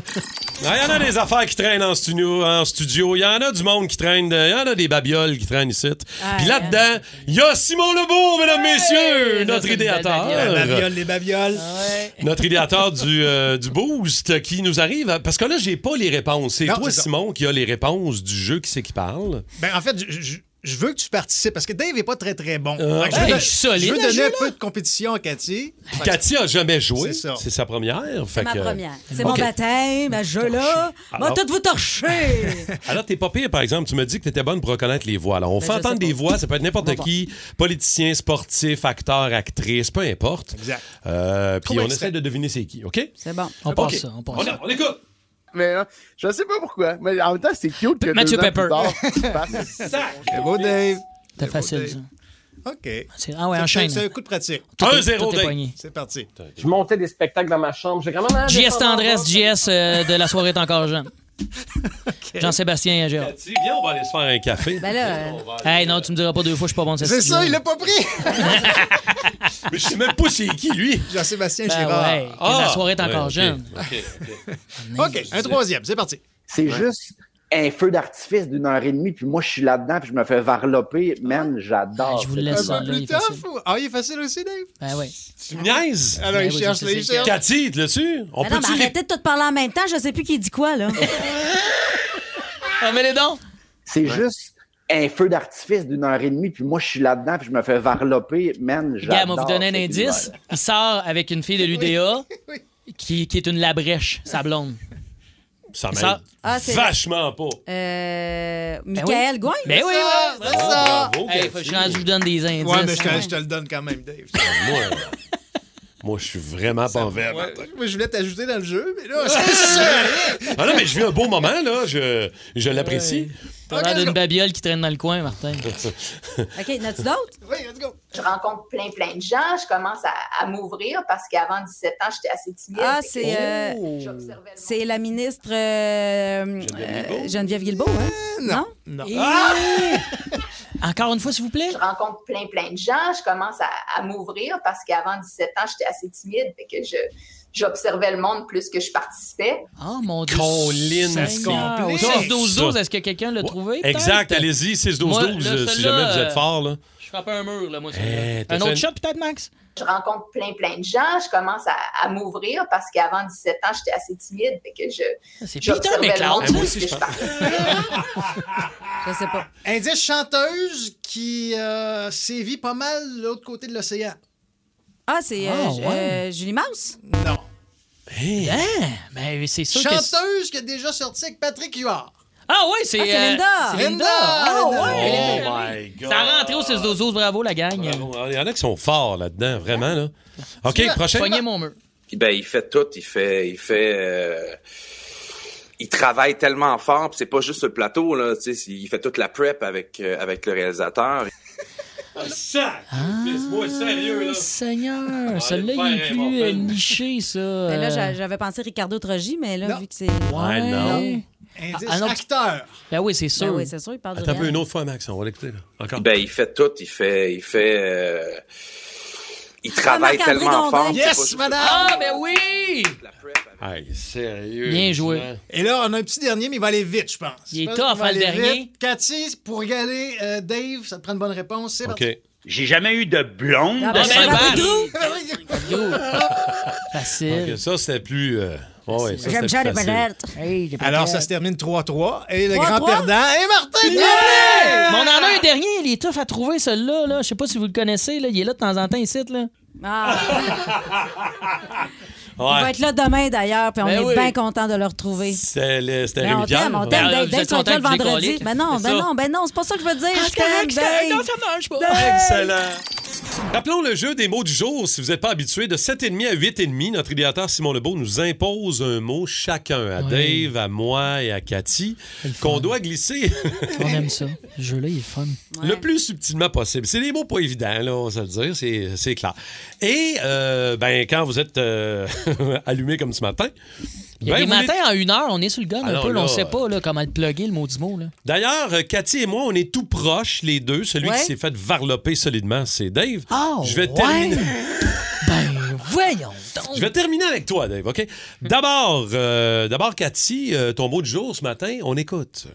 Il y en a des affaires qui traînent en studio. En studio. Il y en a du monde qui traîne. Il y en a des babioles qui traînent ici. Puis là-dedans, il y a Simon Lebeau, mesdames, messieurs, notre idéateur. La babiole, les babioles. Notre idéateur du, euh, du Boost qui nous arrive. à- Parce que là, j'ai pas les réponses. C'est Non, toi, c'est ça. Simon, qui a les réponses du jeu qui c'est qui parle. Ben, en fait, je, je- je veux que tu participes parce que Dave est pas très, très bon. Ah. Je veux, je suis solide, je veux donner jeu, un peu de compétition à Cathy. Puis Cathy a jamais joué. C'est sa première. C'est ma que- première. C'est mon baptême, à ce jeu-là. Alors- Va tout vous torcher. Alors, t'es pas pire, par exemple. Tu me dis que t'étais bonne pour reconnaître les voix. Alors, on Ben, fait entendre des voix. Ça peut être n'importe qui. Politicien, sportif, acteur, actrice, peu importe. Exact. Euh, puis on extrait. essaie de deviner c'est qui, OK? C'est bon. On passe ça, on passe On, ça. on écoute. Mais euh, je sais pas pourquoi. Mais en même temps, c'est cute que Mathieu Pepper. fasses- C'est beau, Dave. C'était facile, Dave. ça. OK. C'est- Ah ouais, enchaîne. C'est un coup de pratique. Tout est- 1-0 tout est Dave. poigné. C'est parti. Je montais des spectacles dans ma chambre. J'ai même. JS Tendresse, JS euh, de La soirée est encore jeune. Jean-Sébastien Gérard. Cathy, viens, on va aller se faire un café. Ben là, euh, Hey, non, tu me diras pas deux fois, je suis pas bon de cette C'est ça, il l'a pas pris. Mais je sais même pas c'est qui, lui. Jean-Sébastien Ben Girard. ouais, la soirée est encore ouais, jeune. OK, un troisième, c'est parti. C'est juste un feu d'artifice d'une heure et demie, puis moi, je suis là-dedans, puis je me fais varloper. Man, j'adore. Je vous laisse Un ça, peu là, il est facile. Ah, il est facile aussi, Dave? Ben oui. Tu me niaises? Alors, il Ben oui, cherche, c'est cherche. Cathy, là-dessus? On ben non, peut-tu mais les- arrêtez de tout parler en même temps. Je sais plus qui dit quoi, là. Ah, mais les dents! C'est juste un feu d'artifice d'une heure et demie, puis moi, je suis là-dedans, puis je me fais varloper. Man, j'adore. Gars, moi, vous donner un indice. Il sort avec une fille de l'UDA qui, qui est une labrèche, sa blonde. Ça Ça- m'aide Ah, c'est- vachement pas. Euh, Michael Gouin? Ben oui, ça, ouais. c'est ça. Bravo, Hey, Cathy. faut que je rendu, je vous donne des indices. Ouais, mais je te, je te le donne quand même, Dave. Moi, euh, moi, je suis vraiment pas en vert. Ouais, moi, je voulais t'ajouter dans le jeu, mais là, ça à rien. Ah non, mais je vis un beau moment, là. Je, je l'apprécie. T'as l'air d'une babiole qui traîne dans le coin, Martin. OK, n'as-tu d'autres? Oui, let's go. Je rencontre plein, plein de gens. Je commence à, à m'ouvrir parce qu'avant 17 ans, j'étais assez timide. Ah, c'est euh, la ministre euh, euh, Geneviève Guilbeault, hein? Non. Non? Encore une fois, s'il vous plaît. Je rencontre plein, plein de gens. Je commence à, à m'ouvrir parce qu'avant 17 ans, j'étais assez timide. Fait que je, j'observais le monde plus que je participais. Oh mon Dieu. Colline. Ça se complique. 6-12-12, est-ce que quelqu'un l'a trouvé? Exact, allez-y, 6-12-12, Moi, là, euh, si jamais vous êtes euh, fort, là. Je frappe un mur, là, moi. Eh, un autre shot, peut-être, Max? Je rencontre plein, plein de gens. Je commence à, à m'ouvrir parce qu'avant 17 ans, j'étais assez timide. Fait que je, C'est j'observais le McLeod, monde ça. plus que je. Je sais pas. Indice chanteuse qui euh, sévit pas mal de l'autre côté de l'océan. Ah, c'est euh, Ah, ouais. euh, Julie Mouse? Non. Hein? Ben, c'est sûr que... c'est- Chanteuse qui a déjà sorti avec Patrick Huard. Ah ouais, c'est. Ah, c'est euh, Linda. c'est Linda. Linda, Ah Linda. ouais. Oh my God. Ça a rentré au 6 12 bravo la gang. Il y en a qui sont forts là-dedans, vraiment. Là. OK, prochain. Pognez mon mur. Ben, il fait tout. Il fait, il fait, euh, il travaille tellement fort. puis C'est pas juste sur le plateau là. Tu sais, il fait toute la prep avec euh, avec le réalisateur. Sac! Moi, sérieux, là. Ah, Seigneur, celui-là, il est plus euh, niché, ça. Ben là, j'a- j'avais pensé Ricardo Trogi, mais là, vu que c'est. Ouais, non. Indice Ah, non. acteur. Ben oui, c'est Ben sûr. oui, c'est sûr, il parle de Attends un peu réel. une autre fois, Max. On va l'écouter. là. Encore. Ben, il fait tout. Il fait, il fait, euh, il travaille tellement Gondin. fort. Yes, madame! Ah, ben oui! la prep Hey, sérieux. Bien joué. Et là, on a un petit dernier, mais il va aller vite, je pense. Il est tough, hein, le dernier? Cathy, pour égaler euh, Dave, ça te prend une bonne réponse. C'est OK. parti. J'ai jamais eu de blonde. Ah, ben, Ben. Facile. Ça, c'était plus... euh, ouais, J'aime ça, les. Hey, pas Alors, ça se termine 3-3. Et le 3-3? grand perdant est Martin Mais Goulet! on en a un dernier, il est tough à trouver, celui-là. Là. Je sais pas si vous le connaissez, là. il est là de temps en temps ici. Là. Ah, il Ouais. va être là demain, d'ailleurs, puis on Ben est oui. bien content de le retrouver. C'était le- c'était Ben, on t'aime, on t'aime, Ben, Dave. vous Dave, êtes tu vas le que vendredi. Ben non, C'est ben non, ben non, c'est pas ça que je veux dire. Ah, Je t'aime. Non, ça marche pas. Excellent. Rappelons le jeu des mots du jour. Si vous n'êtes pas habitué, de 7,5 à 8,5, notre idéateur Simon Lebeau nous impose un mot chacun, à. Dave, à moi et à Cathy, qu'on doit glisser On aime ça. Ce jeu-là, il est fun. le plus subtilement possible. C'est des mots pas évidents, là, on va se le dire, c'est, c'est clair. Et, euh, ben, quand vous êtes euh, allumé comme ce matin, Il y a ben, des vous matins en une heure, on est sur le gun Ah un non, peu. là, là, on sait pas là, comment le plugger, le mot du mot. Là. D'ailleurs, euh, Cathy et moi, on est tout proches, les deux. Celui Ouais. qui s'est fait varloper solidement, c'est Dave. Ah, Je vais ouais? terminer. Ben, voyons donc. Je vais terminer avec toi, Dave, OK? D'abord, euh, d'abord Cathy, euh, ton mot du jour ce matin, on écoute.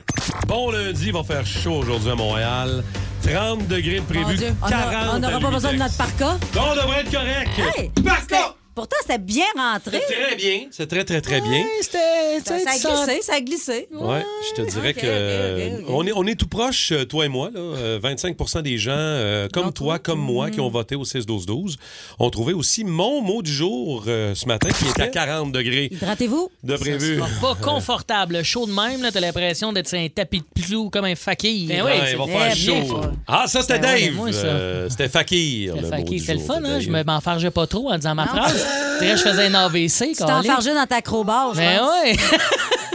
Bon lundi, il va faire chaud aujourd'hui à Montréal. 30 degrés de Mon prévu, Dieu, on 40 a- on n'aura pas besoin de notre parka? Non, on devrait être correct. Hey, Parka! Pourtant, c'était bien rentré. C'est très bien. C'est très, très, très bien. C'était. Ça, ça a glissé, ça a glissé. Ouais, je te dirais que euh. On, est, on est tout proche, euh, toi et moi. Là, Euh, 25% des gens, euh, comme Non, toi, toi? comme moi, qui ont voté au 6-12-12, ont trouvé aussi mon mot du jour euh, ce matin, qui est à 40 degrés Hydratez-vous. de prévu. Ça pas confortable. Chaud de même, là, t'as l'impression d'être sur un tapis de plou comme un fakir. Ben oui, Ouais, c'est il va faire chaud. Ah, ça, c'était Ben ouais, Dave. Euh, c'était Fakir. C'était fakir. C'était le fun, hein? Je me m'enfargeais pas trop en disant ma phrase. Je faisais un AVC. Tu enfargé dans ta crowbar, je Mais pense. ouais.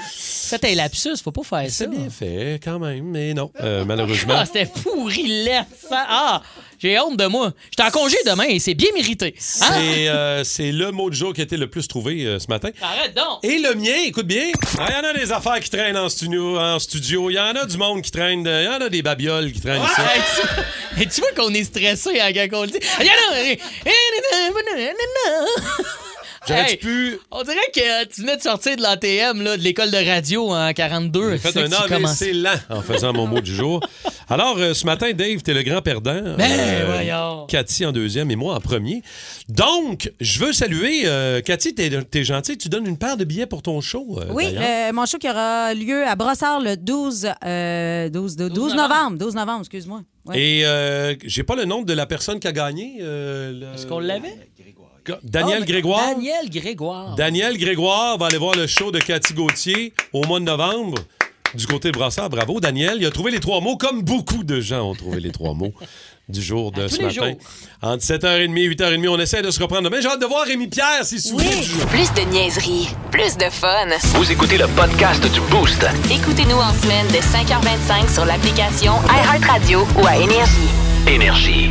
Faites un lapsus, faut pas faire ça. C'est bien fait, quand même, mais non, euh, malheureusement. Ah, c'était pourri ça. Ah, j'ai honte de moi. J'étais en congé demain et c'est bien mérité. Hein? C'est euh, c'est le mot du jour qui a été le plus trouvé euh, ce matin. Arrête donc. Et le mien, écoute bien, il y en a des affaires qui traînent en studio, en studio. Il y en a du monde qui traîne, il y en a des babioles qui traînent ici. Et tu vois qu'on est stressé hein, quand on le dit. J'aurais Hey, pu. On dirait que tu venais de sortir de l'ATM, là, de l'école de radio en 42. J'ai fait C'est un AVC lent en faisant mon mot du jour. Alors, euh, ce matin, Dave, t'es le grand perdant. Ben, voyons. Cathy en deuxième et moi en premier. Donc, je veux saluer. euh, Cathy, t'es es gentil. Tu donnes une paire de billets pour ton show. euh, Oui, euh, mon show qui aura lieu à Brossard le 12, euh, 12, de- 12 novembre. 12 novembre, excuse-moi. Ouais. Et euh, j'ai pas le nom de la personne qui a gagné. euh, Est-ce qu'on l'avait? Daniel Ah, mais- Grégoire. Daniel Grégoire. Daniel Grégoire va aller voir le show de Cathy Gauthier au mois de novembre du côté de Brassard. Bravo, Daniel. Il a trouvé les trois mots, comme beaucoup de gens ont trouvé les trois mots du jour de À ce les matin. jours. Entre 7h30 et 8h30, on essaie de se reprendre demain. J'ai hâte de voir Rémi Pierre s'il se souvient du jeu. Plus de niaiserie, plus de fun. Vous écoutez le podcast du Boost. Écoutez-nous en semaine de 5h25 sur l'application iHeartRadio ou à Énergie. Énergie.